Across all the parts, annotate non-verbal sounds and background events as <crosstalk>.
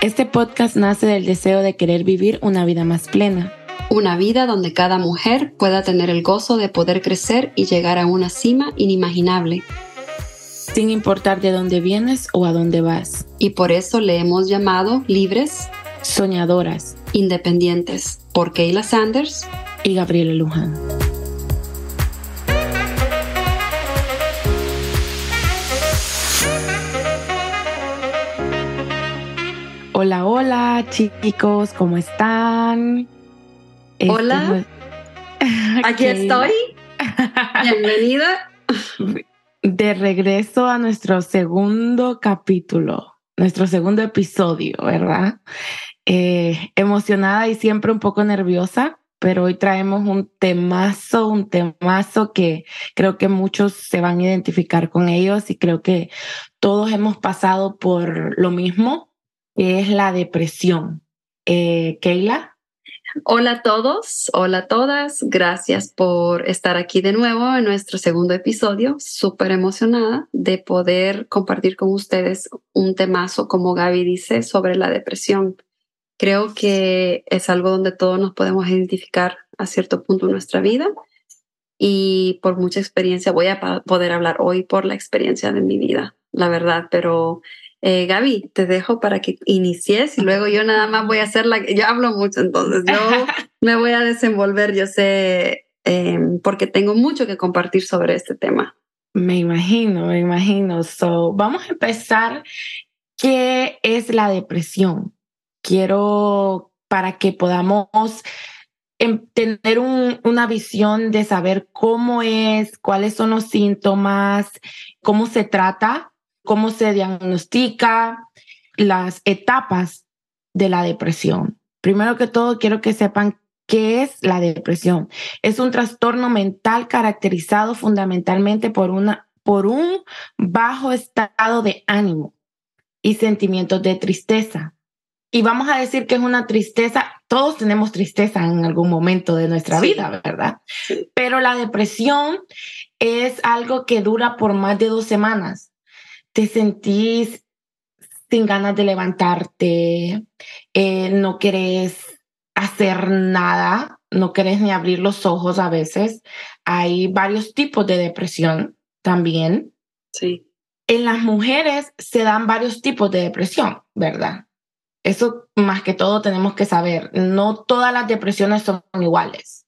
Este podcast nace del deseo de querer vivir una vida más plena. Una vida donde cada mujer pueda tener el gozo de poder crecer y llegar a una cima inimaginable. Sin importar de dónde vienes o a dónde vas. Y por eso le hemos llamado libres, soñadoras, independientes, por Kayla Sanders y Gabriela Luján. Hola, hola chicos, ¿cómo están? Hola, <laughs> aquí estoy. Bienvenida. De regreso a nuestro segundo capítulo, nuestro segundo episodio, ¿verdad? Eh, emocionada y siempre un poco nerviosa, pero hoy traemos un temazo, un temazo que creo que muchos se van a identificar con ellos y creo que todos hemos pasado por lo mismo es la depresión. Eh, Keila. Hola a todos, hola a todas. Gracias por estar aquí de nuevo en nuestro segundo episodio. Súper emocionada de poder compartir con ustedes un temazo, como Gaby dice, sobre la depresión. Creo que es algo donde todos nos podemos identificar a cierto punto en nuestra vida y por mucha experiencia voy a poder hablar hoy por la experiencia de mi vida, la verdad, pero eh, Gaby, te dejo para que inicies y luego yo nada más voy a hacer la... Yo hablo mucho, entonces yo <laughs> me voy a desenvolver, yo sé, em, porque tengo mucho que compartir sobre este tema. Me imagino, me imagino. So, vamos a empezar. ¿Qué es la depresión? Quiero para que podamos em, tener una visión de saber cómo es, cuáles son los síntomas, cómo se trata cómo se diagnostica, las etapas de la depresión. Primero que todo, quiero que sepan qué es la depresión. Es un trastorno mental caracterizado fundamentalmente por, una, por un bajo estado de ánimo y sentimientos de tristeza. Y vamos a decir que es una tristeza, todos tenemos tristeza en algún momento de nuestra vida, ¿verdad? Pero la depresión es algo que dura por más de dos semanas te sentís sin ganas de levantarte, eh, no querés hacer nada, no querés ni abrir los ojos a veces. Hay varios tipos de depresión también. Sí. En las mujeres se dan varios tipos de depresión, ¿verdad? Eso más que todo tenemos que saber. No todas las depresiones son iguales.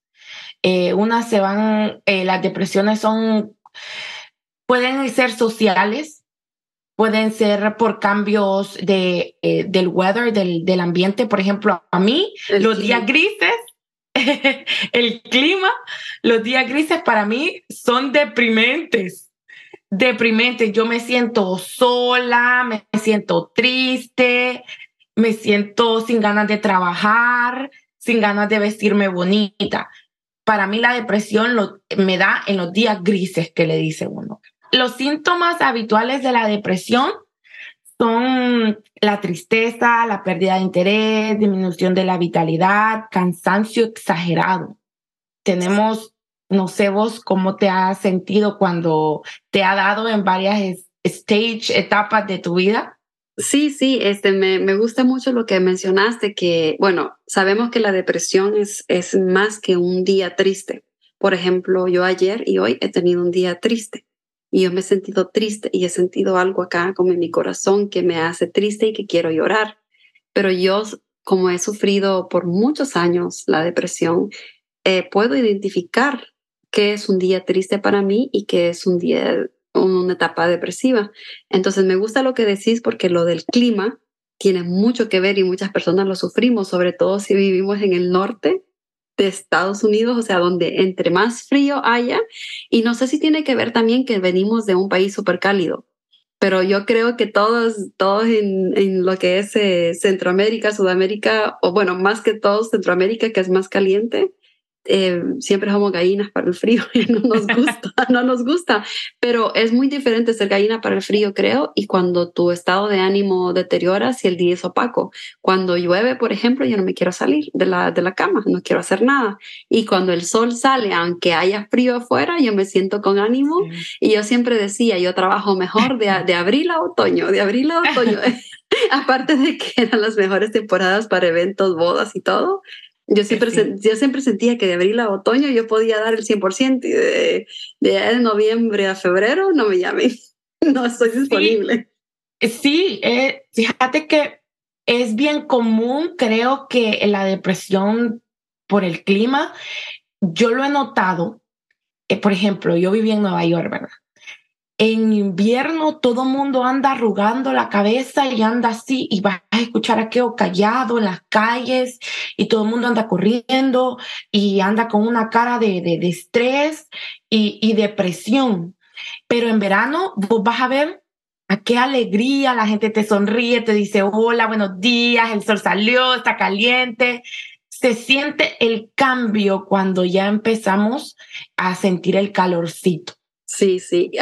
Eh, unas se van, eh, las depresiones son, pueden ser sociales, pueden ser por cambios de, eh, del weather, del, del, ambiente. Por ejemplo, a mí, los días grises, <laughs> el clima, los días grises para mí son deprimentes. Deprimentes. Yo me siento sola, me siento triste, me siento sin ganas de trabajar, sin ganas de vestirme bonita. Para mí la depresión lo, me da en los días grises que le dice uno. Los síntomas habituales de la depresión son la tristeza, la pérdida de interés, disminución de la vitalidad, cansancio exagerado. Tenemos, no sé vos cómo te has sentido cuando te ha dado en varias stage, etapas de tu vida. Sí, sí, este, me, me, gusta mucho lo que mencionaste, que, bueno, sabemos que la depresión es, es más que un día triste. Por ejemplo, yo ayer y hoy he tenido un día triste y yo me he sentido triste y he sentido algo acá como en mi corazón que me hace triste y que quiero llorar. Pero yo, como he sufrido por muchos años la depresión, eh, puedo identificar qué es un día triste para mí y qué es un día, una etapa depresiva. Entonces me gusta lo que decís porque lo del clima tiene mucho que ver y muchas personas lo sufrimos, sobre todo si vivimos en el norte de Estados Unidos, o sea, donde entre más frío haya, y no sé si tiene que ver también que venimos de un país súper cálido, pero yo creo que todos, todos en, en lo que es eh, Centroamérica, Sudamérica, o bueno, más que todos Centroamérica, que es más caliente, eh, siempre somos gallinas para el frío y <laughs> no nos gusta, no nos gusta, pero es muy diferente ser gallina para el frío, creo, y cuando tu estado de ánimo deteriora si el día es opaco. Cuando llueve, por ejemplo, yo no me quiero salir de la, de la cama, no quiero hacer nada. Y cuando el sol sale, aunque haya frío afuera, yo me siento con ánimo y yo siempre decía, yo trabajo mejor de, de abril a otoño, de abril a otoño. <laughs> <laughs> Aparte de que eran las mejores temporadas para eventos, bodas y todo, yo siempre, yo siempre sentía que de abril a otoño yo podía dar el 100% y de, de, noviembre a febrero no me llamen, <laughs> no estoy disponible. Sí, eh, fíjate que es bien común, creo que la depresión por el clima, yo lo he notado, eh, por ejemplo, yo viví en Nueva York, ¿verdad? En invierno todo mundo anda arrugando la cabeza y anda así y vas a escuchar aquello callado en las calles y todo el mundo anda corriendo y anda con una cara de, de, estrés y, y, depresión. Pero en verano vos vas a ver a qué alegría, la gente te sonríe, te dice hola, buenos días, el sol salió, está caliente. Se siente el cambio cuando ya empezamos a sentir el calorcito. Sí, sí.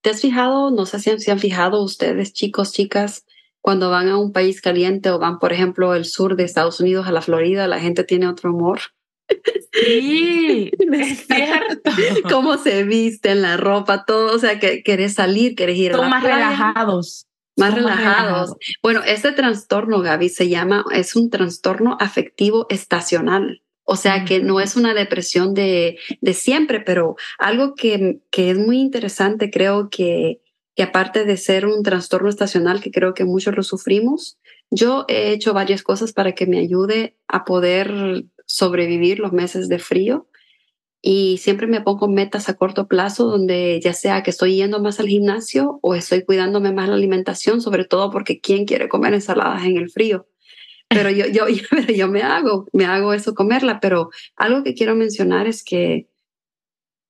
¿Te has fijado, no sé si han fijado ustedes, chicos, chicas, cuando van a un país caliente o van, por ejemplo, al sur de Estados Unidos, a la Florida, la gente tiene otro humor? Sí, <laughs> es cierto. Cómo se visten, la ropa, todo, o sea, que querés salir, querés ir a la más relajados. Más relajados. Bueno, este trastorno, Gaby, se llama, es un trastorno afectivo estacional. O sea que no es una depresión de, de siempre, pero algo que, que, es muy interesante, creo que, que aparte de ser un trastorno estacional, que creo que muchos lo sufrimos, yo he hecho varias cosas para que me ayude a poder sobrevivir los meses de frío y siempre me pongo metas a corto plazo donde ya sea que estoy yendo más al gimnasio o estoy cuidándome más la alimentación, sobre todo porque ¿quién quiere comer ensaladas en el frío? Pero yo, yo, <laughs> yo, me hago, me hago eso comerla, pero algo que quiero mencionar es que,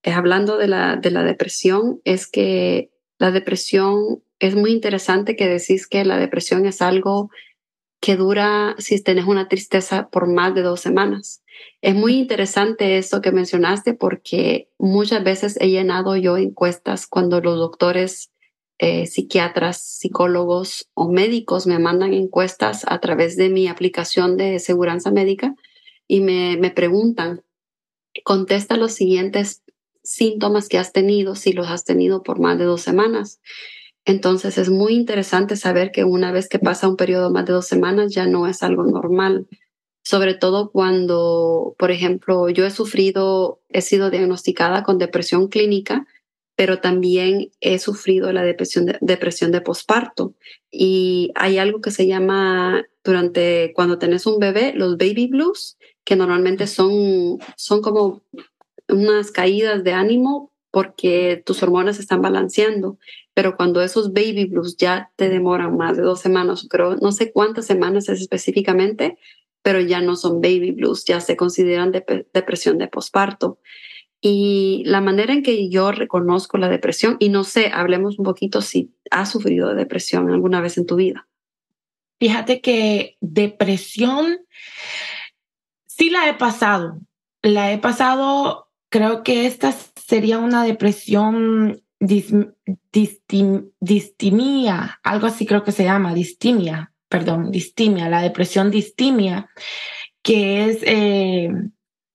eh, hablando de la, de la depresión, es que la depresión, es muy interesante que decís que la depresión es algo que dura si tenés una tristeza por más de dos semanas. Es muy interesante esto que mencionaste porque muchas veces he llenado yo encuestas cuando los doctores eh, psiquiatras, psicólogos o médicos me mandan encuestas a través de mi aplicación de seguridad médica y me, me preguntan, contesta los siguientes síntomas que has tenido, si los has tenido por más de dos semanas. Entonces es muy interesante saber que una vez que pasa un periodo más de dos semanas ya no es algo normal, sobre todo cuando, por ejemplo, yo he sufrido, he sido diagnosticada con depresión clínica pero también he sufrido la depresión de, depresión de posparto. Y hay algo que se llama, durante cuando tenés un bebé, los baby blues, que normalmente son, son como unas caídas de ánimo porque tus hormonas están balanceando, pero cuando esos baby blues ya te demoran más de dos semanas, creo, no sé cuántas semanas es específicamente, pero ya no son baby blues, ya se consideran depresión de posparto. Y la manera en que yo reconozco la depresión, y no sé, hablemos un poquito si has sufrido de depresión alguna vez en tu vida. Fíjate que depresión sí la he pasado. La he pasado, creo que esta sería una depresión distimia, algo así creo que se llama, distimia, perdón, distimia, la depresión distimia, que es... Eh,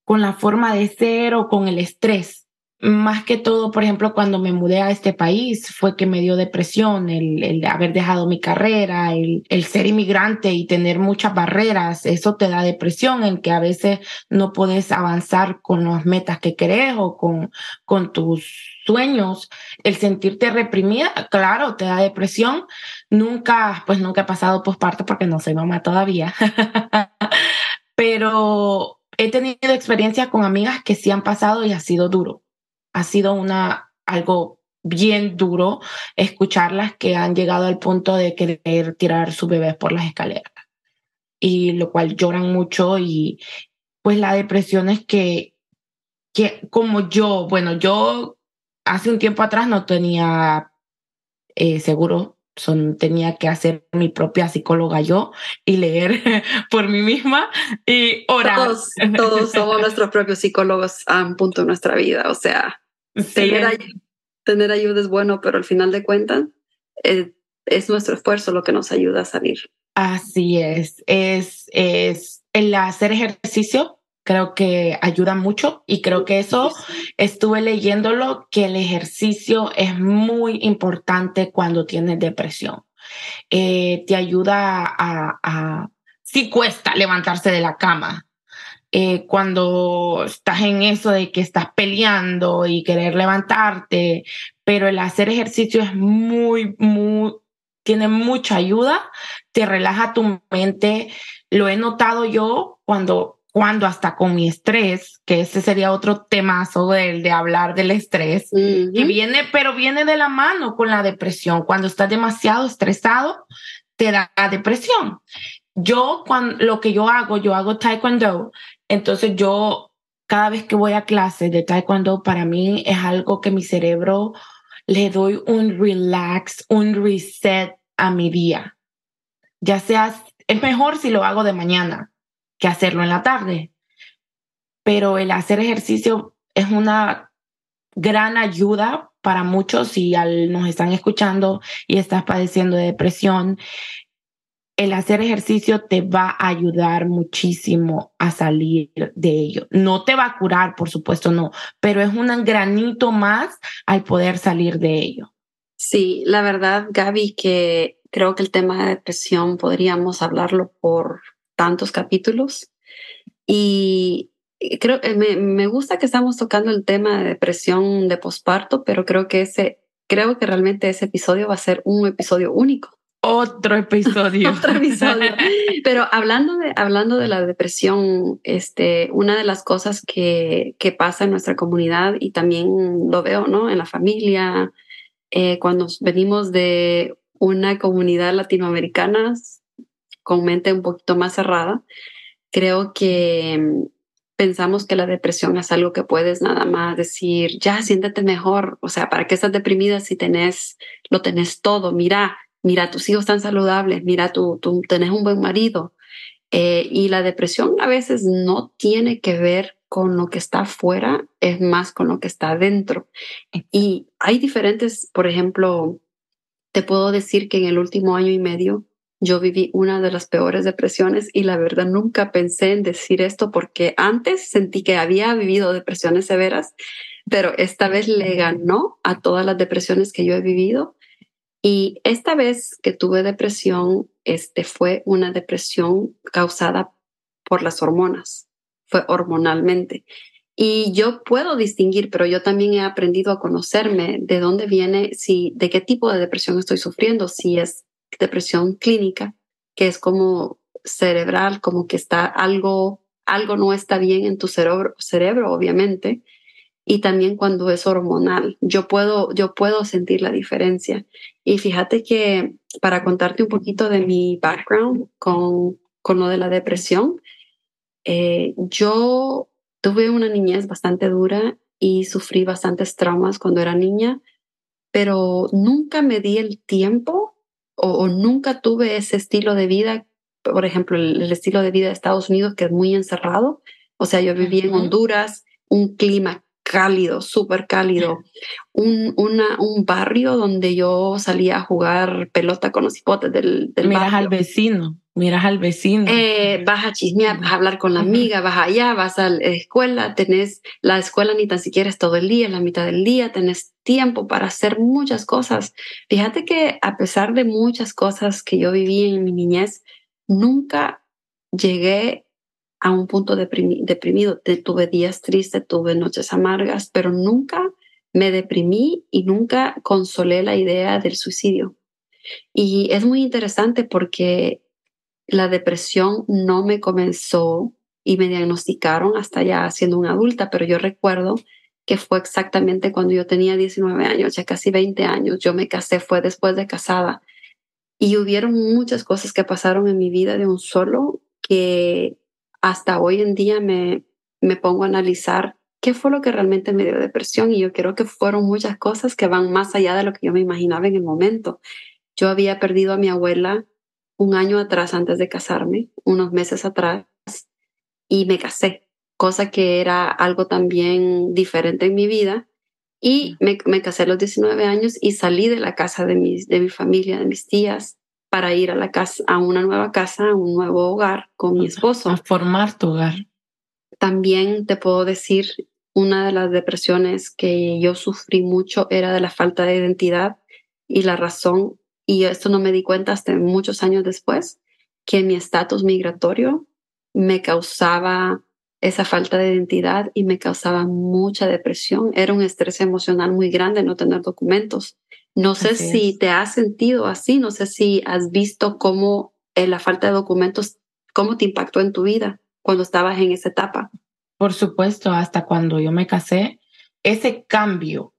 con la forma de ser o con el estrés. Más que todo, por ejemplo, cuando me mudé a este país, fue que me dio depresión el, el haber dejado mi carrera, el, ser inmigrante y tener muchas barreras. Eso te da depresión, en que a veces no puedes avanzar con las metas que querés o con, con tus sueños. El sentirte reprimida, claro, te da depresión. Nunca, pues nunca he pasado posparto porque no soy mamá todavía. <laughs> Pero he tenido experiencias con amigas que sí han pasado y ha sido duro. Ha sido una, algo bien duro escucharlas que han llegado al punto de querer tirar su bebé por las escaleras. Y lo cual lloran mucho y pues la depresión es que, que como yo, bueno, yo hace un tiempo atrás no tenía eh, seguro son, tenía que hacer mi propia psicóloga yo y leer <laughs> por mí misma y orar. Todos, todos somos nuestros propios psicólogos a un punto de nuestra vida. O sea, tener, tener, ayuda es bueno, pero al final de cuentas eh, es nuestro esfuerzo lo que nos ayuda a salir. Así es, es, es el hacer ejercicio creo que ayuda mucho y creo que eso estuve leyéndolo, que el ejercicio es muy importante cuando tienes depresión. Eh, te ayuda a, a, sí cuesta levantarse de la cama. Eh, cuando estás en eso de que estás peleando y querer levantarte, pero el hacer ejercicio es muy, muy, tiene mucha ayuda, te relaja tu mente. Lo he notado yo cuando cuando hasta con mi estrés, que ese sería otro temazo de, de hablar del estrés, y viene, pero viene de la mano con la depresión. Cuando estás demasiado estresado, te da depresión. Yo, cuando, lo que yo hago, yo hago taekwondo, entonces yo, cada vez que voy a clase de taekwondo, para mí es algo que mi cerebro le doy un relax, un reset a mi día. Ya sea, es mejor si lo hago de mañana, que hacerlo en la tarde. Pero el hacer ejercicio es una gran ayuda para muchos si al, nos están escuchando y estás padeciendo de depresión. El hacer ejercicio te va a ayudar muchísimo a salir de ello. No te va a curar, por supuesto, no, pero es un granito más al poder salir de ello. Sí, la verdad, Gaby, que creo que el tema de depresión podríamos hablarlo por tantos capítulos. Y creo que me, me, gusta que estamos tocando el tema de depresión de posparto, pero creo que ese, creo que realmente ese episodio va a ser un episodio único. Otro episodio. <laughs> Otro episodio. Pero hablando de, hablando de la depresión, este, una de las cosas que, que pasa en nuestra comunidad y también lo veo, ¿no? En la familia, eh, cuando venimos de una comunidad latinoamericana, con mente un poquito más cerrada, creo que mm, pensamos que la depresión es algo que puedes nada más decir, ya siéntete mejor, o sea, ¿para qué estás deprimida si tenés, lo tenés todo? Mira, mira, tus hijos están saludables, mira, tú, tú tenés un buen marido. Eh, y la depresión a veces no tiene que ver con lo que está afuera, es más con lo que está adentro. Y hay diferentes, por ejemplo, te puedo decir que en el último año y medio yo viví una de las peores depresiones y la verdad nunca pensé en decir esto porque antes sentí que había vivido depresiones severas, pero esta vez le ganó a todas las depresiones que yo he vivido. Y esta vez que tuve depresión, este fue una depresión causada por las hormonas, fue hormonalmente. Y yo puedo distinguir, pero yo también he aprendido a conocerme de dónde viene, si, de qué tipo de depresión estoy sufriendo, si es depresión clínica, que es como cerebral, como que está algo, algo no está bien en tu cerebro, cerebro obviamente, y también cuando es hormonal. Yo puedo, yo puedo sentir la diferencia. Y fíjate que para contarte un poquito de mi background con, con lo de la depresión, eh, yo tuve una niñez bastante dura y sufrí bastantes traumas cuando era niña, pero nunca me di el tiempo o, nunca tuve ese estilo de vida, por ejemplo, el, estilo de vida de Estados Unidos, que es muy encerrado. O sea, yo viví en Honduras, un clima cálido, súper cálido, un, una, un barrio donde yo salía a jugar pelota con los hipotes del, del Miras al vecino, miras al vecino. Eh, vas a chismear, vas a hablar con la amiga, vas allá, vas a la escuela, tenés la escuela ni tan siquiera es todo el día, la mitad del día, tenés tiempo para hacer muchas cosas. Fíjate que a pesar de muchas cosas que yo viví en mi niñez, nunca llegué a un punto deprimido. Tuve días tristes, tuve noches amargas, pero nunca me deprimí y nunca consolé la idea del suicidio. Y es muy interesante porque la depresión no me comenzó y me diagnosticaron hasta ya siendo una adulta, pero yo recuerdo que fue exactamente cuando yo tenía 19 años, ya casi 20 años. Yo me casé, fue después de casada. Y hubieron muchas cosas que pasaron en mi vida de un solo que hasta hoy en día me, me pongo a analizar qué fue lo que realmente me dio depresión y yo creo que fueron muchas cosas que van más allá de lo que yo me imaginaba en el momento. Yo había perdido a mi abuela un año atrás antes de casarme, unos meses atrás, y me casé, cosa que era algo también diferente en mi vida. Y me, me casé a los 19 años y salí de la casa de, mis, de mi familia, de mis tías, para ir a la casa, a una nueva casa, a un nuevo hogar con mi esposo. A formar tu hogar. También te puedo decir, una de las depresiones que yo sufrí mucho era de la falta de identidad y la razón, y esto no me di cuenta hasta muchos años después, que mi estatus migratorio me causaba esa falta de identidad y me causaba mucha depresión. Era un estrés emocional muy grande no tener documentos. No sé si te has sentido así, no sé si has visto cómo eh, la falta de documentos, cómo te impactó en tu vida cuando estabas en esa etapa. Por supuesto, hasta cuando yo me casé, ese cambio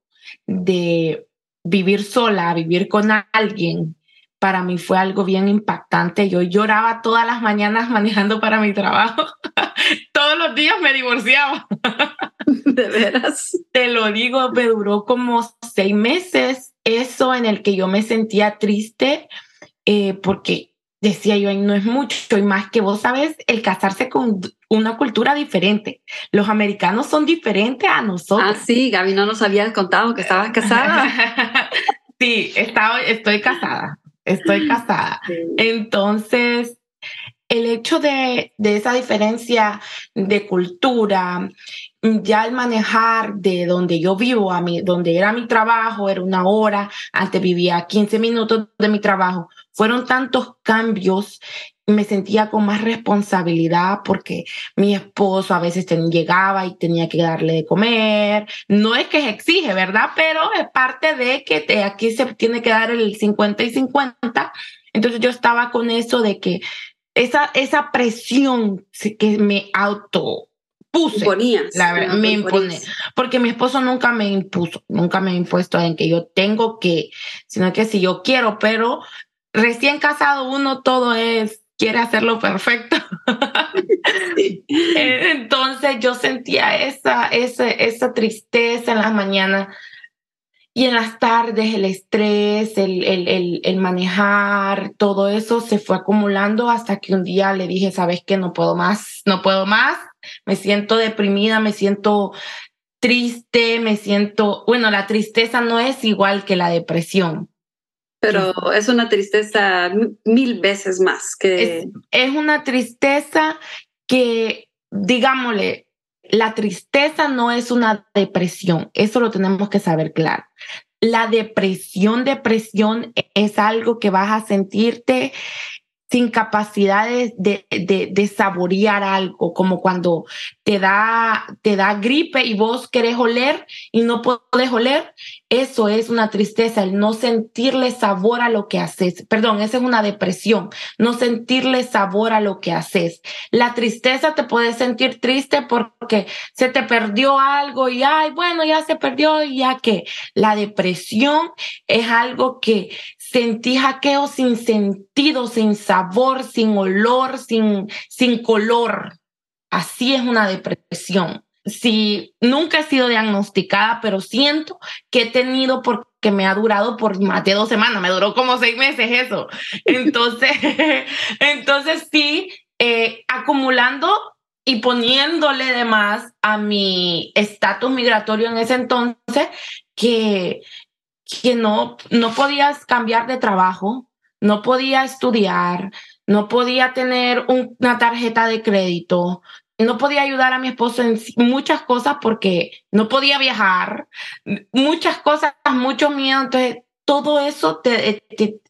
de vivir sola vivir con alguien, para mí fue algo bien impactante. Yo lloraba todas las mañanas <laughs> manejando para mi trabajo. <laughs> Todos los días me divorciaba. <laughs> De veras. Te lo digo, me duró como seis meses eso en el que yo me sentía triste eh, porque decía yo, no es mucho y más que vos sabes, el casarse con una cultura diferente. Los americanos son diferentes a nosotros. Ah, sí, Gaby, no nos habías contado que estabas casada. <laughs> sí, estaba, estoy casada, estoy casada. Entonces, el hecho de, de, esa diferencia de cultura, ya el manejar de donde yo vivo a mí, donde era mi trabajo, era una hora, antes vivía 15 minutos de mi trabajo, fueron tantos cambios me sentía con más responsabilidad porque mi esposo a veces llegaba y tenía que darle de comer. No es que se exige, ¿verdad? Pero es parte de que aquí se tiene que dar el 50 y 50. Entonces yo estaba con eso de que esa, esa presión que me auto puse. la verdad, me impone. Porque mi esposo nunca me impuso, nunca me ha impuesto en que yo tengo que, sino que si yo quiero, pero recién casado uno todo es quiere hacerlo perfecto. <laughs> Entonces yo sentía esa, esa, esa tristeza en las mañanas y en las tardes el estrés, el, el, el, manejar, todo eso se fue acumulando hasta que un día le dije, sabes que no puedo más, no puedo más, me siento deprimida, me siento triste, me siento, bueno, la tristeza no es igual que la depresión. Pero es una tristeza mil veces más que... Es, es una tristeza que, digámosle, la tristeza no es una depresión, eso lo tenemos que saber claro. La depresión, depresión es algo que vas a sentirte sin capacidades de, de, de, saborear algo, como cuando te da, te da gripe y vos querés oler y no podés oler, eso es una tristeza, el no sentirle sabor a lo que haces. Perdón, esa es una depresión, no sentirle sabor a lo que haces. La tristeza te puede sentir triste porque se te perdió algo y, ay, bueno, ya se perdió y ya que. La depresión es algo que sentí jaqueo sin sentido, sin sabor, sin olor, sin, sin color. Así es una depresión. Si nunca he sido diagnosticada, pero siento que he tenido porque me ha durado por más de dos semanas, me duró como seis meses eso. <laughs> Entonces, <laughs> entonces sí, eh, acumulando y poniéndole de más a mi estatus migratorio en ese entonces, que que no, no podías cambiar de trabajo, no podía estudiar, no podía tener una tarjeta de crédito, no podía ayudar a mi esposo en muchas cosas porque no podía viajar, muchas cosas, mucho miedo. Entonces, todo eso,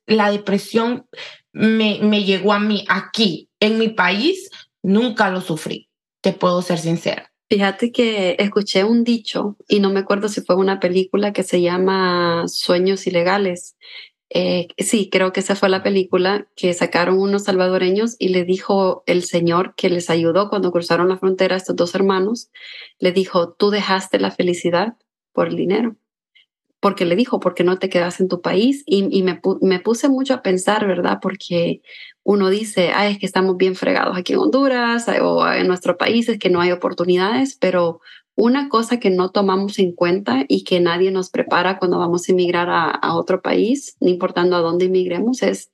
la depresión me, me llegó a mí aquí, en mi país, nunca lo sufrí, te puedo ser sincera. Fíjate que escuché un dicho, y no me acuerdo si fue una película que se llama Sueños Ilegales. Eh, sí, creo que esa fue la película que sacaron unos salvadoreños y le dijo el señor que les ayudó cuando cruzaron la frontera a estos dos hermanos, le dijo, tú dejaste la felicidad por el dinero porque le dijo, porque no te quedas en tu país? Y, me, me, puse mucho a pensar, ¿verdad? Porque uno dice, ay, es que estamos bien fregados aquí en Honduras o en nuestro país, es que no hay oportunidades, pero una cosa que no tomamos en cuenta y que nadie nos prepara cuando vamos a emigrar a, otro país, no importando a dónde emigremos, es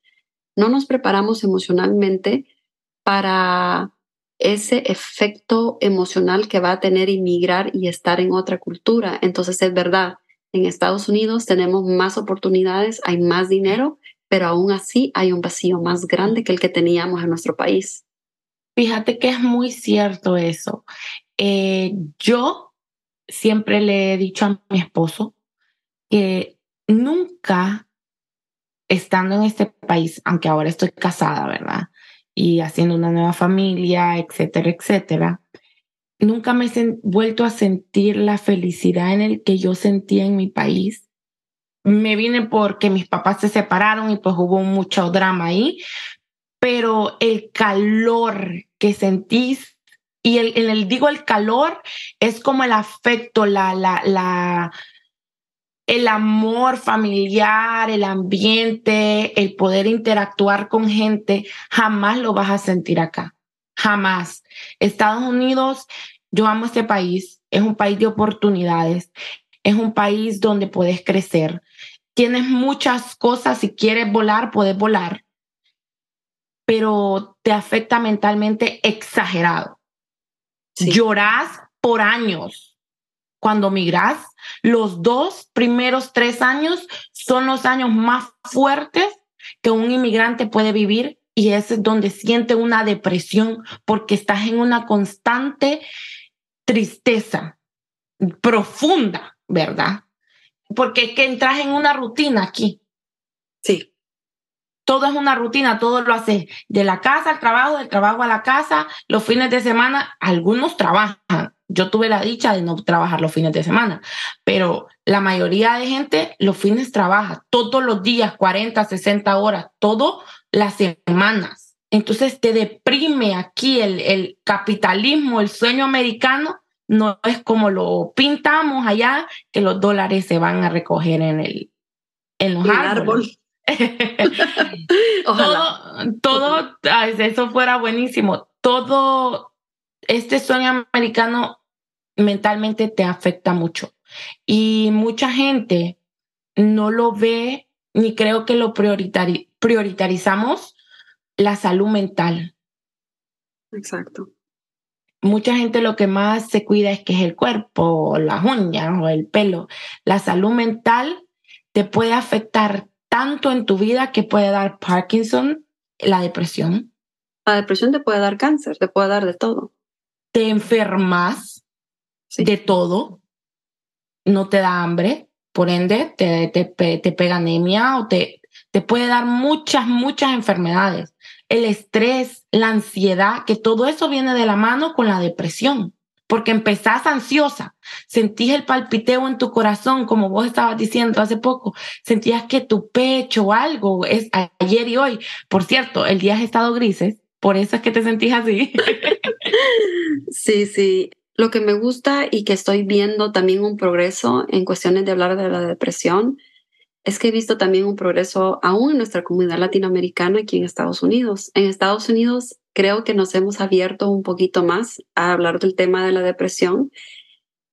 no nos preparamos emocionalmente para ese efecto emocional que va a tener inmigrar y estar en otra cultura. Entonces es verdad, en Estados Unidos tenemos más oportunidades, hay más dinero, pero aún así hay un vacío más grande que el que teníamos en nuestro país. Fíjate que es muy cierto eso. Eh, yo siempre le he dicho a mi esposo que nunca estando en este país, aunque ahora estoy casada, ¿verdad? Y haciendo una nueva familia, etcétera, etcétera, nunca me he vuelto a sentir la felicidad en el que yo sentía en mi país. Me vine porque mis papás se separaron y pues hubo mucho drama ahí, pero el calor que sentís y el, en el digo el calor es como el afecto, la, la, el amor familiar, el ambiente, el poder interactuar con gente, jamás lo vas a sentir acá. Jamás. Estados Unidos, yo amo este país, es un país de oportunidades, es un país donde puedes crecer. Tienes muchas cosas, si quieres volar, puedes volar, pero te afecta mentalmente exagerado. Llorás por años. Cuando migras, los dos primeros tres años son los años más fuertes que un inmigrante puede vivir y es donde siente una depresión porque estás en una constante tristeza profunda, ¿verdad? Porque es que entras en una rutina aquí. Sí. Todo es una rutina, todo lo haces de la casa al trabajo, del trabajo a la casa, los fines de semana, algunos trabajan, yo tuve la dicha de no trabajar los fines de semana, pero la mayoría de gente los fines trabaja todos los días, 40, 60 horas, todas las semanas. Entonces te deprime aquí el, el capitalismo, el sueño americano, no es como lo pintamos allá, que los dólares se van a recoger en, el, en los árboles. <laughs> todo, todo, eso fuera buenísimo. Todo este sueño americano mentalmente te afecta mucho. Y mucha gente no lo ve ni creo que lo priorizamos la salud mental. Exacto. Mucha gente lo que más se cuida es que es el cuerpo, las uñas o el pelo. La salud mental te puede afectar tanto en tu vida que puede dar Parkinson, la depresión. La depresión te puede dar cáncer, te puede dar de todo te enfermas de todo, no te da hambre, por ende te, te, pega anemia o te, te puede dar muchas, muchas enfermedades. El estrés, la ansiedad, que todo eso viene de la mano con la depresión, porque empezás ansiosa, sentís el palpiteo en tu corazón, como vos estabas diciendo hace poco, sentías que tu pecho o algo es ayer y hoy. Por cierto, el día ha estado grises, por eso es que te sentís así. sí, sí. Lo que me gusta y que estoy viendo también un progreso en cuestiones de hablar de la depresión es que he visto también un progreso aún en nuestra comunidad latinoamericana aquí en Estados Unidos. En Estados Unidos creo que nos hemos abierto un poquito más a hablar del tema de la depresión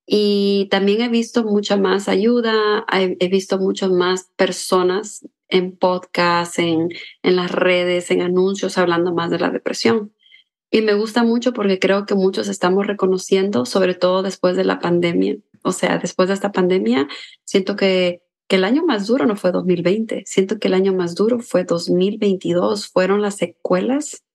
y también he visto mucha más ayuda, he, visto muchas más personas en podcasts, en, en las redes, en anuncios hablando más de la depresión. Y me gusta mucho porque creo que muchos estamos reconociendo, sobre todo después de la pandemia. O sea, después de esta pandemia, siento que, que el año más duro no fue 2020, siento que el año más duro fue 2022. Fueron las secuelas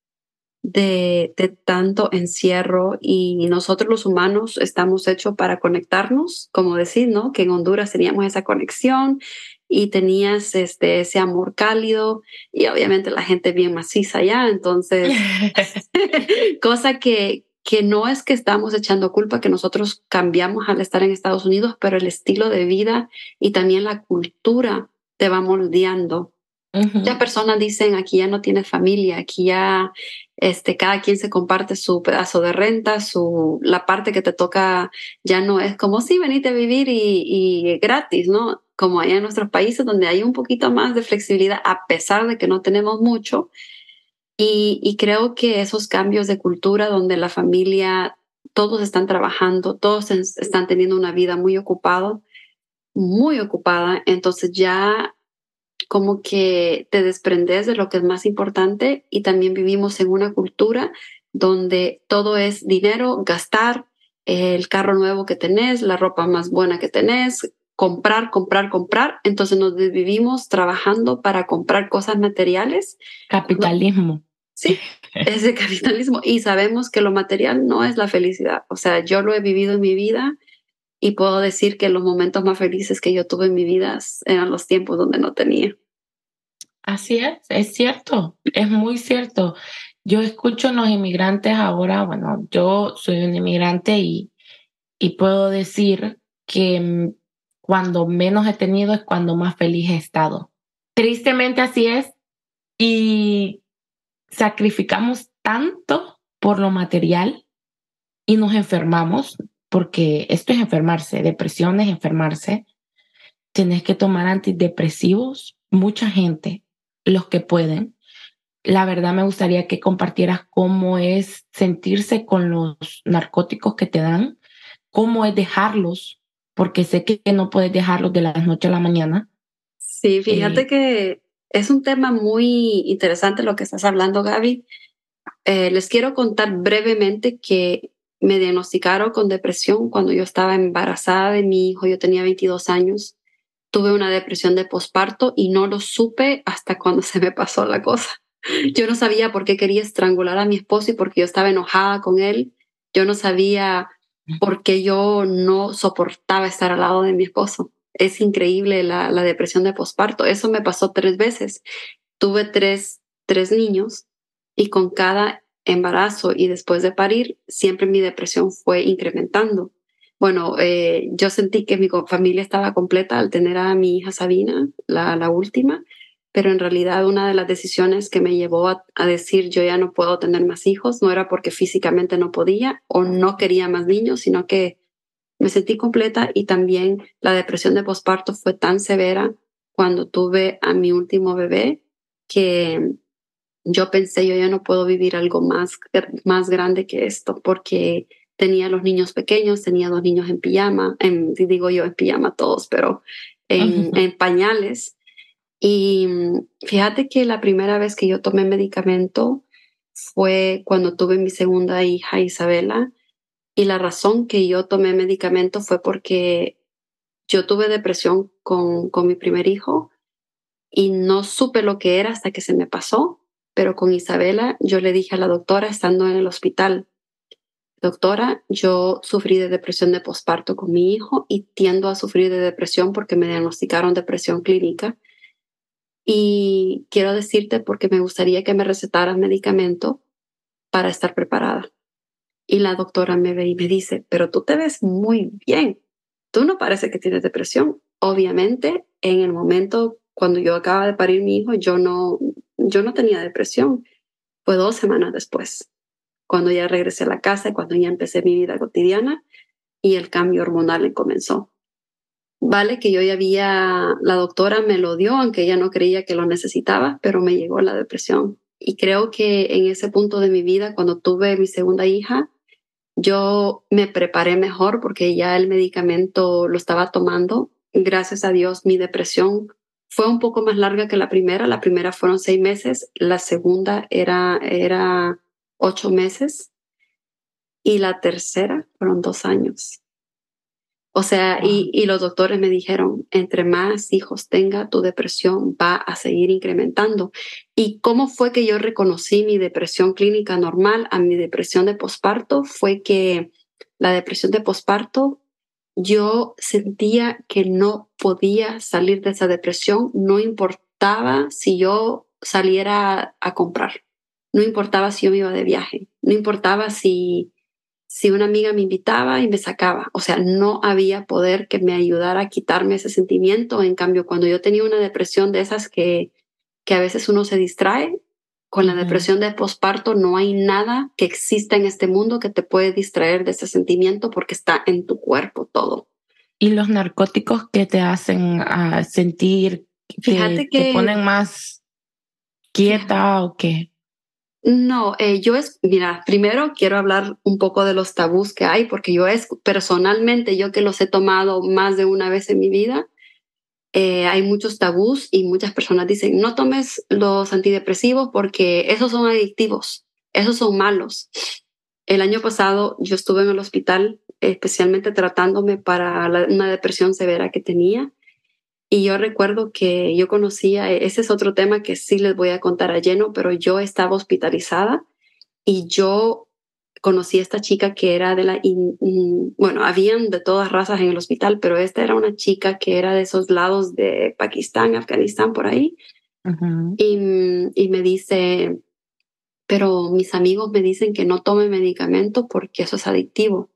de, de, tanto encierro y nosotros los humanos estamos hechos para conectarnos, como decir, ¿no? Que en Honduras teníamos esa conexión y tenías este, ese amor cálido y obviamente la gente bien maciza allá, entonces, <laughs> <laughs> cosa que, que no es que estamos echando culpa, que nosotros cambiamos al estar en Estados Unidos, pero el estilo de vida y también la cultura te va moldeando. Ya personas dicen, aquí ya no tienes familia, aquí ya este, cada quien se comparte su pedazo de renta, su, la parte que te toca ya no es como si sí, venite a vivir y, y gratis, ¿no? como hay en nuestros países donde hay un poquito más de flexibilidad a pesar de que no tenemos mucho. Y, creo que esos cambios de cultura donde la familia todos están trabajando, todos están teniendo una vida muy ocupada, muy ocupada, entonces ya como que te desprendes de lo que es más importante y también vivimos en una cultura donde todo es dinero, gastar, el carro nuevo que tenés, la ropa más buena que tenés, comprar, comprar, comprar. Entonces nos vivimos trabajando para comprar cosas materiales. Capitalismo. Sí, es de capitalismo. Y sabemos que lo material no es la felicidad. O sea, yo lo he vivido en mi vida y puedo decir que los momentos más felices que yo tuve en mi vida eran los tiempos donde no tenía. Así es, es cierto, es muy cierto. Yo escucho a los inmigrantes ahora, bueno, yo soy un inmigrante y, y puedo decir que cuando menos he tenido es cuando más feliz he estado. Tristemente así es y sacrificamos tanto por lo material y nos enfermamos, porque esto es enfermarse, depresión es enfermarse. Tienes que tomar antidepresivos, mucha gente, los que pueden, la verdad me gustaría que compartieras cómo es sentirse con los narcóticos que te dan, cómo es dejarlos, porque sé que no puedes dejarlos de la noche a la mañana. Sí, fíjate eh, que es un tema muy interesante lo que estás hablando, Gaby. Eh, les quiero contar brevemente que me diagnosticaron con depresión cuando yo estaba embarazada de mi hijo, yo tenía 22 años. Tuve una depresión de posparto y no lo supe hasta cuando se me pasó la cosa. Yo no sabía por qué quería estrangular a mi esposo y porque yo estaba enojada con él. Yo no sabía por qué yo no soportaba estar al lado de mi esposo. Es increíble la, depresión de posparto. Eso me pasó tres veces. Tuve tres, tres niños y con cada embarazo y después de parir, siempre mi depresión fue incrementando. Bueno, eh, yo sentí que mi familia estaba completa al tener a mi hija Sabina, la, la última, pero en realidad una de las decisiones que me llevó a, decir yo ya no puedo tener más hijos no era porque físicamente no podía o no quería más niños, sino que me sentí completa y también la depresión de posparto fue tan severa cuando tuve a mi último bebé que yo pensé yo ya no puedo vivir algo más, más grande que esto porque tenía los niños pequeños, tenía dos niños en pijama, en, digo yo en pijama todos, pero en, en pañales. Y fíjate que la primera vez que yo tomé medicamento fue cuando tuve mi segunda hija, Isabela, y la razón que yo tomé medicamento fue porque yo tuve depresión con, con mi primer hijo y no supe lo que era hasta que se me pasó, pero con Isabela yo le dije a la doctora estando en el hospital, doctora, yo sufrí de depresión de posparto con mi hijo y tiendo a sufrir de depresión porque me diagnosticaron depresión clínica y quiero decirte porque me gustaría que me recetaras medicamento para estar preparada. Y la doctora me ve y me dice, pero tú te ves muy bien. Tú no parece que tienes depresión. Obviamente, en el momento cuando yo acaba de parir mi hijo, yo no, yo no tenía depresión. Fue dos semanas después, cuando ya regresé a la casa, cuando ya empecé mi vida cotidiana y el cambio hormonal comenzó. Vale, que yo ya había, la doctora me lo dio, aunque ella no creía que lo necesitaba, pero me llegó la depresión. Y creo que en ese punto de mi vida, cuando tuve mi segunda hija, yo me preparé mejor porque ya el medicamento lo estaba tomando. Gracias a Dios, mi depresión fue un poco más larga que la primera. La primera fueron seis meses, la segunda era, era ocho meses y la tercera fueron dos años. O sea, y, los doctores me dijeron, entre más hijos tenga, tu depresión va a seguir incrementando. ¿Y cómo fue que yo reconocí mi depresión clínica normal a mi depresión de posparto? Fue que la depresión de posparto, yo sentía que no podía salir de esa depresión, no importaba si yo saliera a comprar, no importaba si yo me iba de viaje, no importaba si si una amiga me invitaba y me sacaba. O sea, no había poder que me ayudara a quitarme ese sentimiento. En cambio, cuando yo tenía una depresión de esas que, que a veces uno se distrae, con la depresión de posparto no hay nada que exista en este mundo que te puede distraer de ese sentimiento porque está en tu cuerpo todo. ¿Y los narcóticos que te hacen a sentir, Fíjate que, te ponen más quieta o qué? No, eh, yo es, mira, primero quiero hablar un poco de los tabús que hay, porque yo es personalmente, yo que los he tomado más de una vez en mi vida, eh, hay muchos tabús y muchas personas dicen, no tomes los antidepresivos porque esos son adictivos, esos son malos. El año pasado yo estuve en el hospital especialmente tratándome para una depresión severa que tenía y yo recuerdo que yo conocía, e, ese es otro tema que sí les voy a contar a lleno, pero yo estaba hospitalizada y yo conocí a esta chica que era de la, bueno, habían de todas razas en el hospital, pero esta era una chica que era de esos lados de Pakistán, Afganistán, por ahí. y, y me dice, pero mis amigos me dicen que no tome medicamento porque eso es adictivo.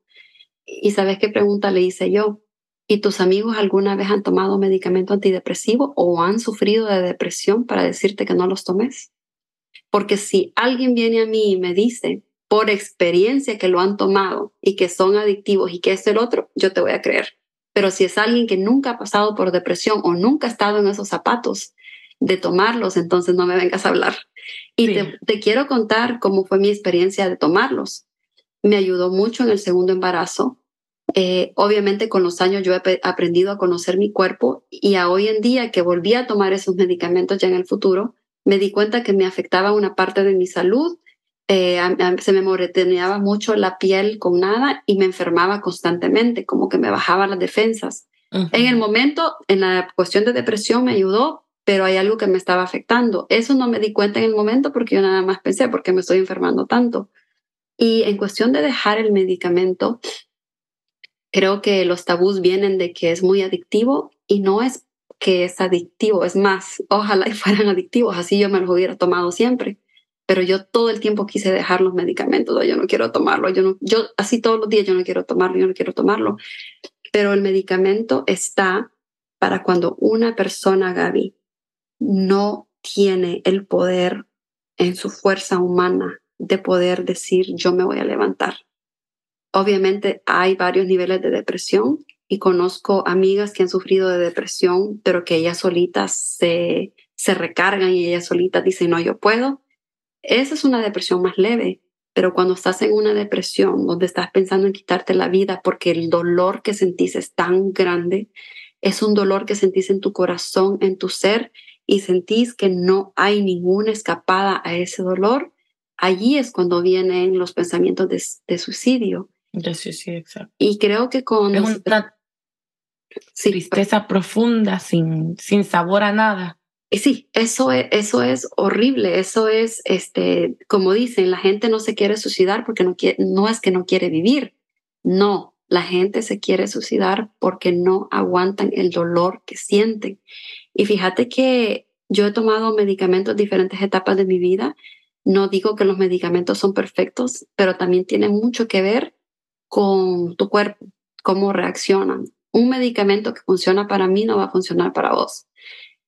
¿Y sabes qué pregunta le hice yo? ¿Y tus amigos alguna vez han tomado medicamento antidepresivo o han sufrido de depresión para decirte que no los tomes? Porque si alguien viene a mí y me dice por experiencia que lo han tomado y que son adictivos y que es el otro, yo te voy a creer. Pero si es alguien que nunca ha pasado por depresión o nunca ha estado en esos zapatos de tomarlos, entonces no me vengas a hablar. Y te, te quiero contar cómo fue mi experiencia de tomarlos. Me ayudó mucho en el segundo embarazo eh, obviamente con los años yo he aprendido a conocer mi cuerpo y a hoy en día que volví a tomar esos medicamentos ya en el futuro, me di cuenta que me afectaba una parte de mi salud, eh, se me moreteneaba mucho la piel con nada y me enfermaba constantemente, como que me bajaba las defensas. En el momento, en la cuestión de depresión me ayudó, pero hay algo que me estaba afectando. Eso no me di cuenta en el momento porque yo nada más pensé, porque me estoy enfermando tanto? Y en cuestión de dejar el medicamento, Creo que los tabús vienen de que es muy adictivo y no es que es adictivo, es más, ojalá <laughs> fueran adictivos, así yo me los hubiera tomado siempre, pero yo todo el tiempo quise dejar los medicamentos, yo no quiero tomarlo, yo no, yo así todos los días yo no quiero tomarlo, yo no quiero tomarlo, pero el medicamento está para cuando una persona, Gaby, no tiene el poder en su fuerza humana de poder decir yo me voy a levantar Obviamente hay varios niveles de depresión y conozco amigas que han sufrido de depresión, pero que ellas solitas se, se recargan y ellas solitas dicen, no, yo puedo. Esa es una depresión más leve, pero cuando estás en una depresión donde estás pensando en quitarte la vida porque el dolor que sentís es tan grande, es un dolor que sentís en tu corazón, en tu ser, y sentís que no hay ninguna escapada a ese dolor, allí es cuando vienen los pensamientos de, de suicidio. Sí, sí, exacto. Y creo que con... Es una tristeza profunda, sin, sin sabor a nada. Sí, eso es, eso es horrible. Eso es, este, como dicen, la gente no se quiere suicidar porque no, quiere, no es que no quiere vivir. No, la gente se quiere suicidar porque no aguantan el dolor que sienten. Y fíjate que yo he tomado medicamentos en diferentes etapas de mi vida. No digo que los medicamentos son perfectos, pero también tienen mucho que ver con tu cuerpo, cómo reaccionan. Un medicamento que funciona para mí no va a funcionar para vos.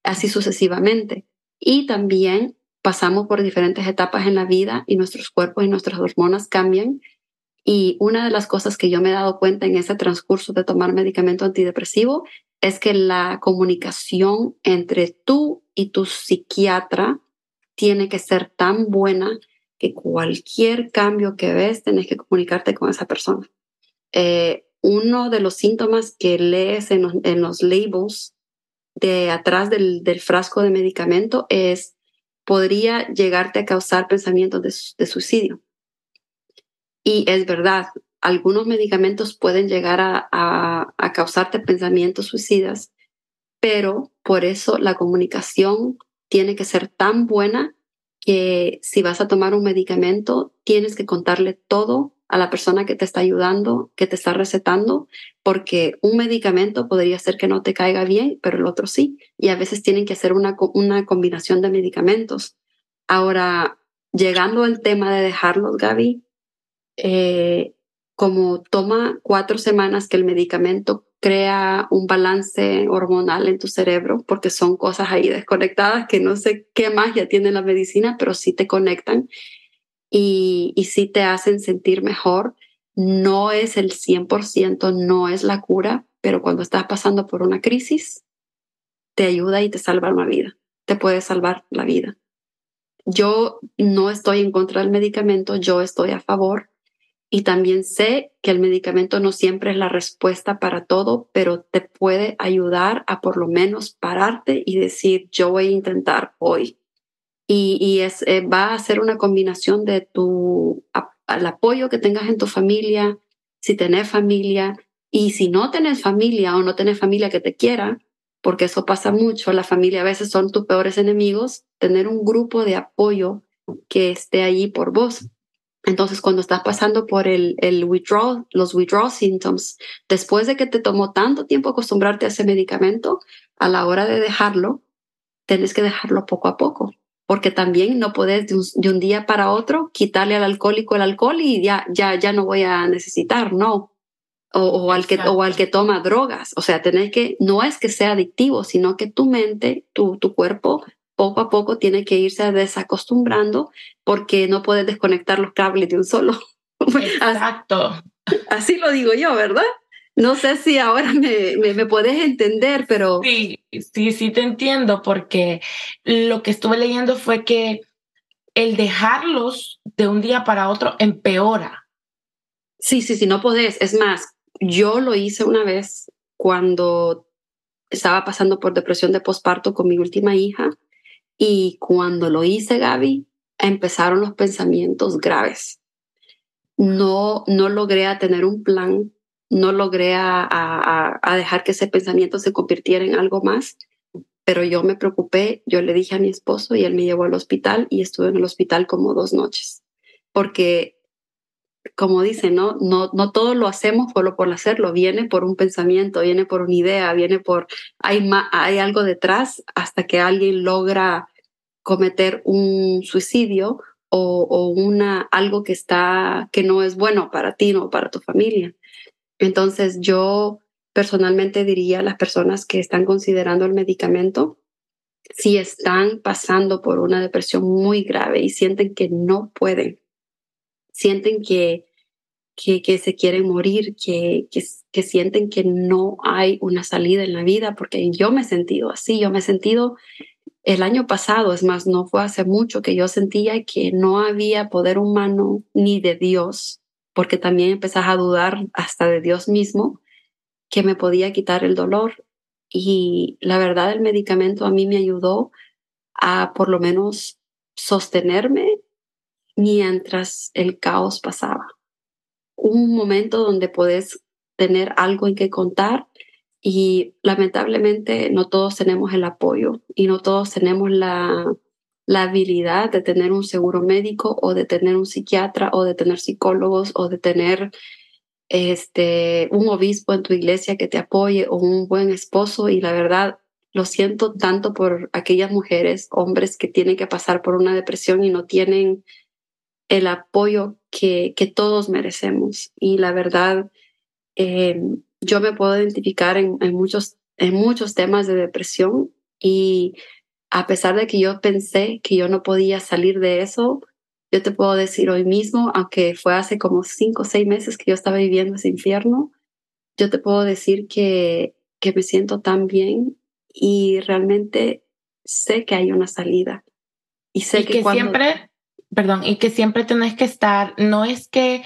Así sucesivamente. Y también pasamos por diferentes etapas en la vida y nuestros cuerpos y nuestras hormonas cambian. Y una de las cosas que yo me he dado cuenta en ese transcurso de tomar medicamento antidepresivo es que la comunicación entre tú y tu psiquiatra tiene que ser tan buena que cualquier cambio que ves, tenés que comunicarte con esa persona. Eh, uno de los síntomas que lees en los, labels de atrás del, frasco de medicamento es podría llegarte a causar pensamientos de, suicidio. Y es verdad, algunos medicamentos pueden llegar a, causarte pensamientos suicidas, pero por eso la comunicación tiene que ser tan buena que si vas a tomar un medicamento, tienes que contarle todo a la persona que te está ayudando, que te está recetando, porque un medicamento podría ser que no te caiga bien, pero el otro sí. Y a veces tienen que hacer una, una combinación de medicamentos. Ahora, llegando al tema de dejarlos, Gaby, eh, como toma cuatro semanas que el medicamento crea un balance hormonal en tu cerebro, porque son cosas ahí desconectadas que no sé qué magia tiene la medicina, pero sí te conectan y, y sí te hacen sentir mejor. No es el 100%, no es la cura, pero cuando estás pasando por una crisis, te ayuda y te salva una vida, te puede salvar la vida. yo no estoy en contra del medicamento, yo estoy a favor y también sé que el medicamento no siempre es la respuesta para todo, pero te puede ayudar a por lo menos pararte y decir, yo voy a intentar hoy. Y, es, eh, va a ser una combinación de tu el apoyo que tengas en tu familia, si tenés familia, y si no tenés familia o no tenés familia que te quiera, porque eso pasa mucho, la familia a veces son tus peores enemigos, tener un grupo de apoyo que esté allí por vos. Entonces, cuando estás pasando por el, el withdrawal, los withdrawal symptoms, después de que te tomó tanto tiempo acostumbrarte a ese medicamento, a la hora de dejarlo, tienes que dejarlo poco a poco, porque también no puedes de un, día para otro quitarle al alcohólico el alcohol y ya, ya, ya no voy a necesitar, no. O, o al que, o al que toma drogas. O sea, tenés que, no es que sea adictivo, sino que tu mente, tu, tu cuerpo poco a poco tiene que irse desacostumbrando porque no puedes desconectar los cables de un solo. <laughs> Exacto. Así lo digo yo, ¿verdad? No sé si ahora me, me, puedes entender, pero... Sí, sí, sí te entiendo, porque lo que estuve leyendo fue que el dejarlos de un día para otro empeora. Sí, sí, sí, no podés. Es más, yo lo hice una vez cuando estaba pasando por depresión de posparto con mi última hija y cuando lo hice, Gaby, empezaron los pensamientos graves. No, no logré a tener un plan, no logré a, dejar que ese pensamiento se convirtiera en algo más, pero yo me preocupé, yo le dije a mi esposo y él me llevó al hospital y estuve en el hospital como dos noches, porque como dice, ¿no? No, no todo lo hacemos solo por hacerlo, viene por un pensamiento, viene por una idea, viene por, hay, hay algo detrás hasta que alguien logra cometer un suicidio o, una, algo que, está, que no es bueno para ti o para tu familia. Entonces yo personalmente diría a las personas que están considerando el medicamento, si están pasando por una depresión muy grave y sienten que no pueden sienten que, que, que se quieren morir, que, que, que, sienten que no hay una salida en la vida, porque yo me he sentido así, yo me he sentido el año pasado, es más, no fue hace mucho que yo sentía que no había poder humano ni de Dios, porque también empezás a dudar hasta de Dios mismo, que me podía quitar el dolor. Y la verdad, el medicamento a mí me ayudó a por lo menos sostenerme mientras el caos pasaba. Un momento donde puedes tener algo en que contar y lamentablemente no todos tenemos el apoyo y no todos tenemos la, la habilidad de tener un seguro médico o de tener un psiquiatra o de tener psicólogos o de tener este, un obispo en tu iglesia que te apoye o un buen esposo y la verdad lo siento tanto por aquellas mujeres, hombres que tienen que pasar por una depresión y no tienen el apoyo que, que todos merecemos. Y la verdad, eh, yo me puedo identificar en, en, muchos, en muchos temas de depresión y a pesar de que yo pensé que yo no podía salir de eso, yo te puedo decir hoy mismo, aunque fue hace como cinco o seis meses que yo estaba viviendo ese infierno, yo te puedo decir que, que me siento tan bien y realmente sé que hay una salida. Y sé que, siempre perdón, y que siempre tenés que estar, no es que,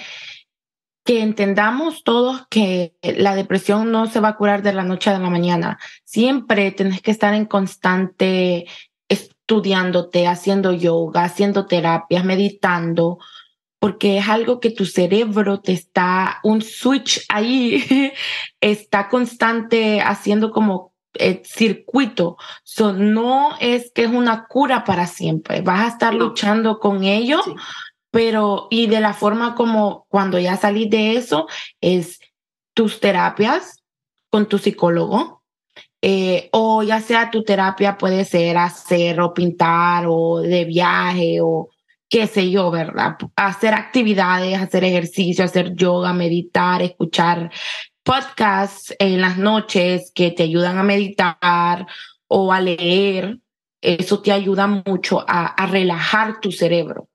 que entendamos todos que la depresión no se va a curar de la noche a la mañana. Siempre tenés que estar en constante estudiándote, haciendo yoga, haciendo terapias, meditando, porque es algo que tu cerebro te está, un switch ahí, <laughs> está constante haciendo como eh, circuito. So, no es que es una cura para siempre. Vas a estar luchando con ello, pero y de la forma como cuando ya salís de eso es tus terapias con tu psicólogo. Eh, o ya sea tu terapia puede ser hacer o pintar o de viaje o qué sé yo, ¿verdad? Hacer actividades, hacer ejercicio, hacer yoga, meditar, escuchar podcasts en las noches que te ayudan a meditar o a leer, eso te ayuda mucho a, relajar tu cerebro.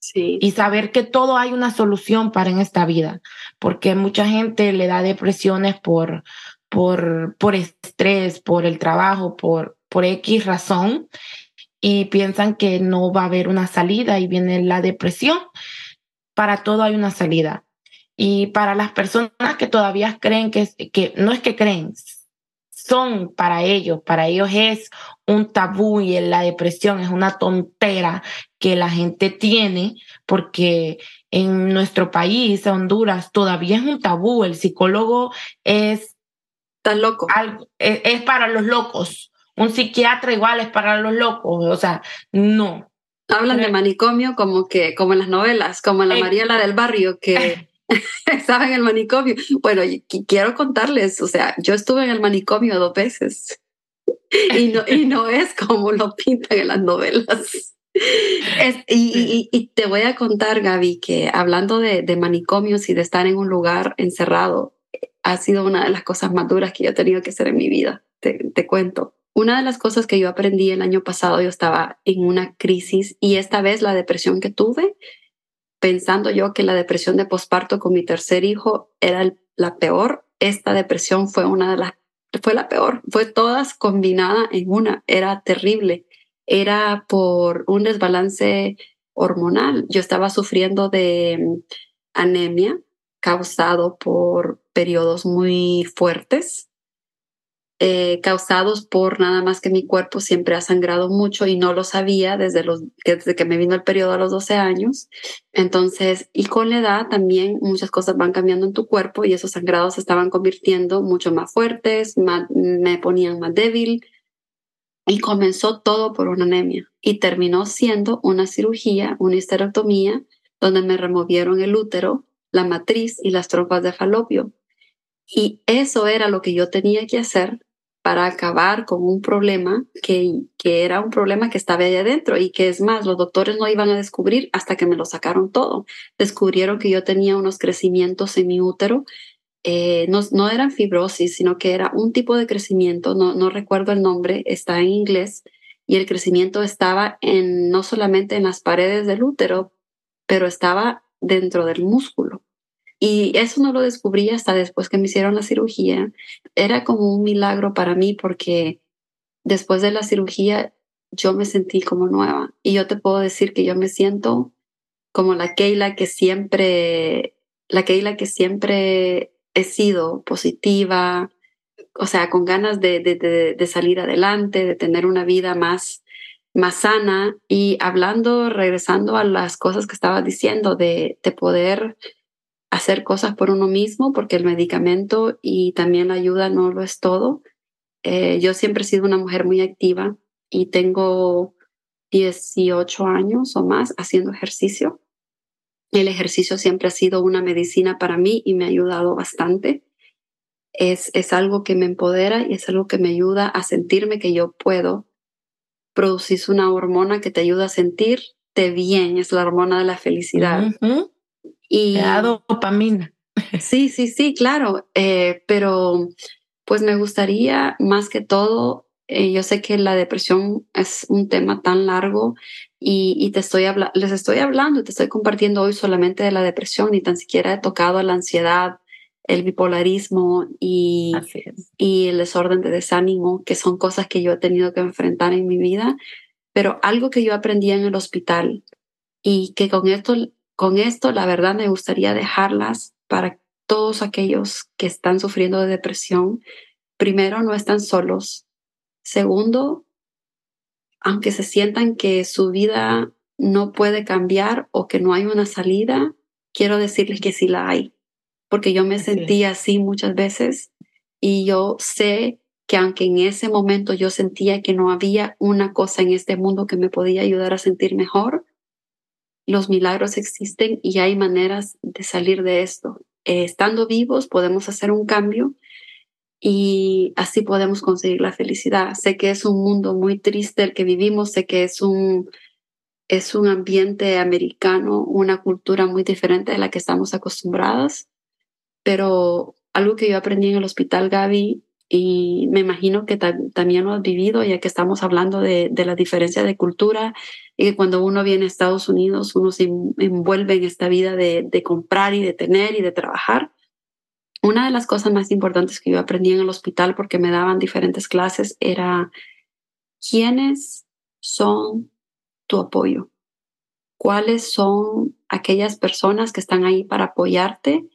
Sí. Y saber que todo hay una solución para en esta vida, porque mucha gente le da depresiones por, por, por estrés, por el trabajo, por, por X razón, y piensan que no va a haber una salida y viene la depresión. Para todo hay una salida. Y para las personas que todavía creen que, que no es que creen, son para ellos, para ellos es un tabú y la depresión es una tontera que la gente tiene porque en nuestro país, Honduras, todavía es un tabú. El psicólogo es... Tan loco. es, es para los locos. Un psiquiatra igual es para los locos. O sea, no. Hablan de manicomio como que, como en las novelas, como en la Mariela del barrio, que <laughs> <laughs> estaba en el manicomio. Bueno, quiero contarles, o sea, yo estuve en el manicomio dos veces y no, y no es como lo pintan en las novelas. y, te voy a contar, Gaby, que hablando de, de, manicomios y de estar en un lugar encerrado, ha sido una de las cosas más duras que yo he tenido que hacer en mi vida. Te, te cuento. Una de las cosas que yo aprendí el año pasado, yo estaba en una crisis y esta vez la depresión que tuve pensando yo que la depresión de posparto con mi tercer hijo era la peor, esta depresión fue una de las, fue la peor, fue todas combinada en una, era terrible, era por un desbalance hormonal. Yo estaba sufriendo de mm, anemia causado por periodos muy fuertes eh, causados por nada más que mi cuerpo siempre ha sangrado mucho y no lo sabía desde, los, desde que me vino el periodo a los 12 años. Entonces, y con la edad también muchas cosas van cambiando en tu cuerpo y esos sangrados se estaban convirtiendo mucho más fuertes, me ponían más débil y comenzó todo por una anemia y terminó siendo una cirugía, una histerectomía, donde me removieron el útero, la matriz y las trompas de falopio. Y eso era lo que yo tenía que hacer para acabar con un problema que, que era un problema que estaba ahí adentro y que es más, los doctores no iban a descubrir hasta que me lo sacaron todo. Descubrieron que yo tenía unos crecimientos en mi útero, eh, no, no eran fibrosis, sino que era un tipo de crecimiento, no, no recuerdo el nombre, está en inglés, y el crecimiento estaba en, no solamente en las paredes del útero, pero estaba dentro del músculo. Y eso no lo descubrí hasta después que me hicieron la cirugía. Era como un milagro para mí porque después de la cirugía yo me sentí como nueva. Y yo te puedo decir que yo me siento como la Keila que siempre, la Keila que siempre he sido positiva, o sea, con ganas de, de, salir adelante, de tener una vida más, más sana. Y hablando, regresando a las cosas que estabas diciendo, de, de poder hacer cosas por uno mismo, porque el medicamento y también la ayuda no lo es todo. Eh, yo siempre he sido una mujer muy activa y tengo 18 años o más haciendo ejercicio. El ejercicio siempre ha sido una medicina para mí y me ha ayudado bastante. Es, es algo que me empodera y es algo que me ayuda a sentirme que yo puedo. Producir una hormona que te ayuda a sentirte bien, es la hormona de la felicidad. Y, da dopamina. Sí, sí, sí, claro. Eh, pero pues me gustaría más que todo, eh, yo sé que la depresión es un tema tan largo y, te estoy les estoy hablando, te estoy compartiendo hoy solamente de la depresión, ni tan siquiera he tocado la ansiedad, el bipolarismo y, y el desorden de desánimo, que son cosas que yo he tenido que enfrentar en mi vida. Pero algo que yo aprendí en el hospital y que con esto con esto, la verdad, me gustaría dejarlas para todos aquellos que están sufriendo de depresión. Primero, no están solos. Segundo, aunque se sientan que su vida no puede cambiar o que no hay una salida, quiero decirles que sí la hay, porque yo me sentí así muchas veces y yo sé que aunque en ese momento yo sentía que no había una cosa en este mundo que me podía ayudar a sentir mejor, los milagros existen y hay maneras de salir de esto. Eh, estando vivos podemos hacer un cambio y así podemos conseguir la felicidad. Sé que es un mundo muy triste el que vivimos, sé que es un, es un ambiente americano, una cultura muy diferente de la que estamos acostumbradas, pero algo que yo aprendí en el hospital Gaby y me imagino que también lo has vivido, ya que estamos hablando de, de, la diferencia de cultura y que cuando uno viene a Estados Unidos, uno se envuelve en esta vida de, de comprar y de tener y de trabajar. Una de las cosas más importantes que yo aprendí en el hospital, porque me daban diferentes clases, era quiénes son tu apoyo? ¿Cuáles son aquellas personas que están ahí para apoyarte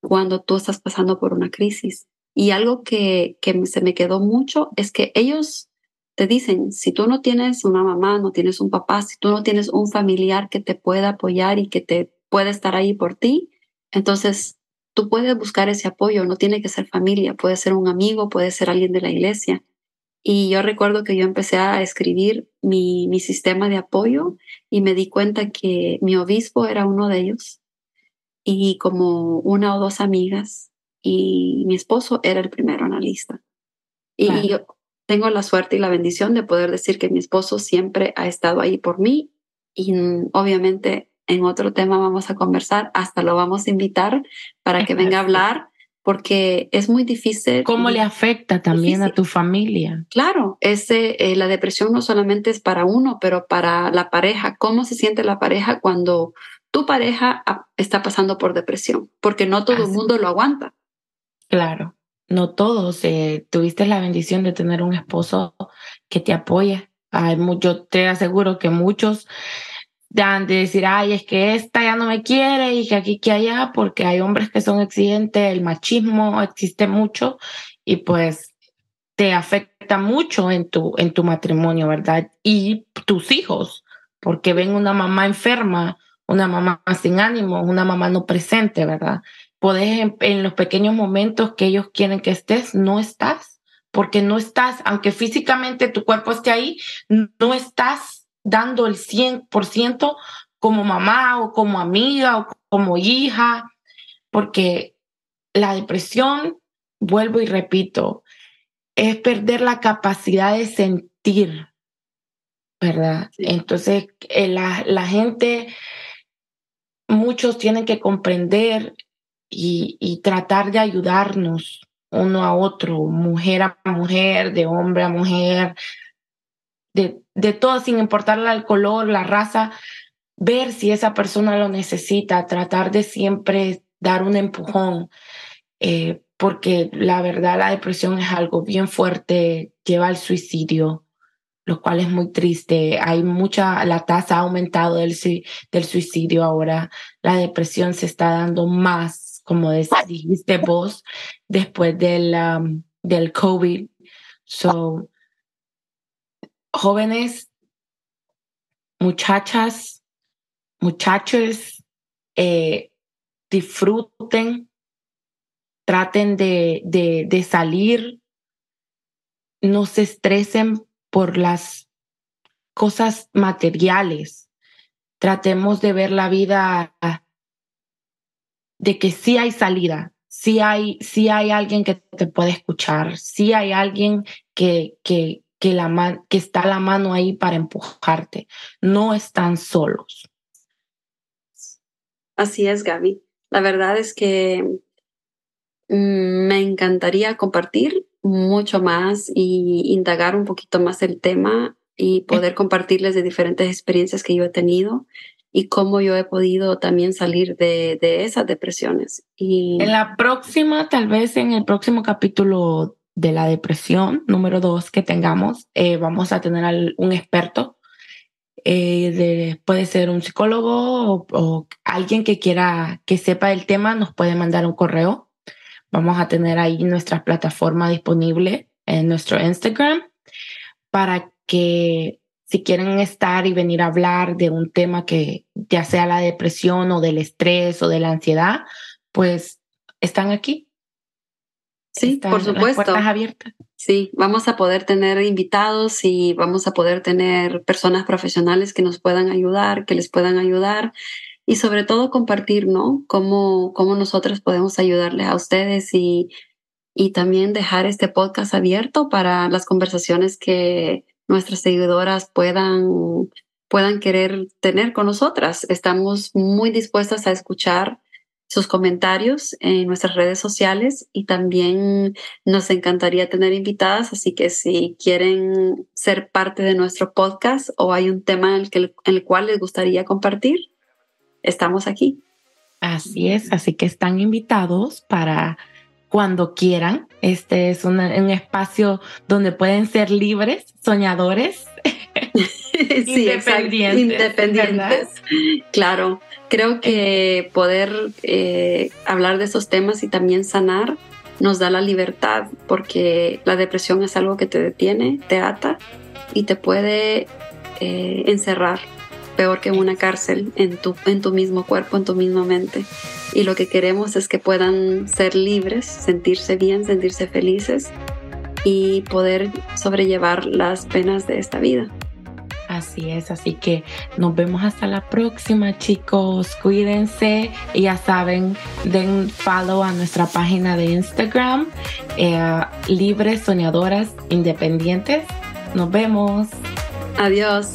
cuando tú estás pasando por una crisis? Y algo que, que se me quedó mucho es que ellos te dicen, si tú no tienes una mamá, no tienes un papá, si tú no tienes un familiar que te pueda apoyar y que te pueda estar ahí por ti, entonces tú puedes buscar ese apoyo, no tiene que ser familia, puede ser un amigo, puede ser alguien de la iglesia. Y yo recuerdo que yo empecé a escribir mi, mi sistema de apoyo y me di cuenta que mi obispo era uno de ellos y como una o dos amigas y mi esposo era el primero en la lista. Y yo tengo la suerte y la bendición de poder decir que mi esposo siempre ha estado ahí por mí y obviamente en otro tema vamos a conversar, hasta lo vamos a invitar para que venga a hablar porque es muy difícil. ¿Cómo le afecta también a tu familia? Claro, ese, eh, la depresión no solamente es para uno, pero para la pareja. ¿Cómo se siente la pareja cuando tu pareja está pasando por depresión? Porque no todo el mundo lo aguanta. Claro, no todos. Eh, tuviste la bendición de tener un esposo que te apoya. Hay, yo te aseguro que muchos dan de decir, ay, es que esta ya no me quiere y que aquí, que allá, porque hay hombres que son exigentes, el machismo existe mucho y pues te afecta mucho en tu, en tu matrimonio, ¿verdad? Y tus hijos, porque ven una mamá enferma, una mamá sin ánimo, una mamá no presente, ¿verdad? Podés en, en los pequeños momentos que ellos quieren que estés, no estás, porque no estás, aunque físicamente tu cuerpo esté ahí, no estás dando el 100% como mamá o como amiga o como hija, porque la depresión, vuelvo y repito, es perder la capacidad de sentir, ¿verdad? Entonces, eh, la, la, gente, muchos tienen que comprender y, tratar de ayudarnos uno a otro, mujer a mujer, de hombre a mujer, de, de todo, sin importarle el color, la raza, ver si esa persona lo necesita, tratar de siempre dar un empujón, eh, porque la verdad la depresión es algo bien fuerte, lleva al suicidio, lo cual es muy triste. Hay mucha, la tasa ha aumentado del, del suicidio ahora, la depresión se está dando más, como dijiste vos, después del, del COVID. So, jóvenes, muchachas, muchachos, eh, disfruten, traten de, de, de salir, no se estresen por las cosas materiales. Tratemos de ver la vida de que sí hay salida, sí hay, sí hay alguien que te puede escuchar, sí hay alguien que, que, que, la que está la mano ahí para empujarte. No están solos. Así es, Gaby. La verdad es que mm, me encantaría compartir mucho más y indagar un poquito más el tema y poder compartirles de diferentes experiencias que yo he tenido y cómo yo he podido también salir de, de esas depresiones. Y... En la próxima, tal vez en el próximo capítulo de la depresión, número dos, que tengamos, eh, vamos a tener un experto. Eh, de, puede ser un psicólogo o, alguien que quiera que sepa el tema, nos puede mandar un correo. Vamos a tener ahí nuestra plataforma disponible en nuestro Instagram para que si quieren estar y venir a hablar de un tema que ya sea la depresión o del estrés o de la ansiedad, pues están aquí Sí, por supuesto. Sí, vamos a poder tener invitados y vamos a poder tener personas profesionales que nos puedan ayudar, que les puedan ayudar y sobre todo compartir, ¿no? Cómo, cómo nosotros podemos ayudarles a ustedes y, y también dejar este podcast abierto para las conversaciones que nuestras seguidoras puedan, puedan querer tener con nosotras. Estamos muy dispuestas a escuchar sus comentarios en nuestras redes sociales y también nos encantaría tener invitadas, así que si quieren ser parte de nuestro podcast o hay un tema en el, que, en el cual les gustaría compartir, estamos aquí. Así es, así que están invitados para cuando quieran. Este es un espacio donde pueden ser libres, soñadores <laughs> sí, independientes. Independientes. Claro, creo que poder eh, hablar de esos temas y también sanar nos da la libertad porque la depresión es algo que te detiene, te ata y te puede eh, encerrar peor que una cárcel en tu, en tu mismo cuerpo, en tu misma mente. Y lo que queremos es que puedan ser libres, sentirse bien, sentirse felices y poder sobrellevar las penas de esta vida. Así es, así que nos vemos hasta la próxima chicos, cuídense y ya saben, den follow a nuestra página de Instagram, eh, Libres Soñadoras Independientes. Nos vemos. Adiós.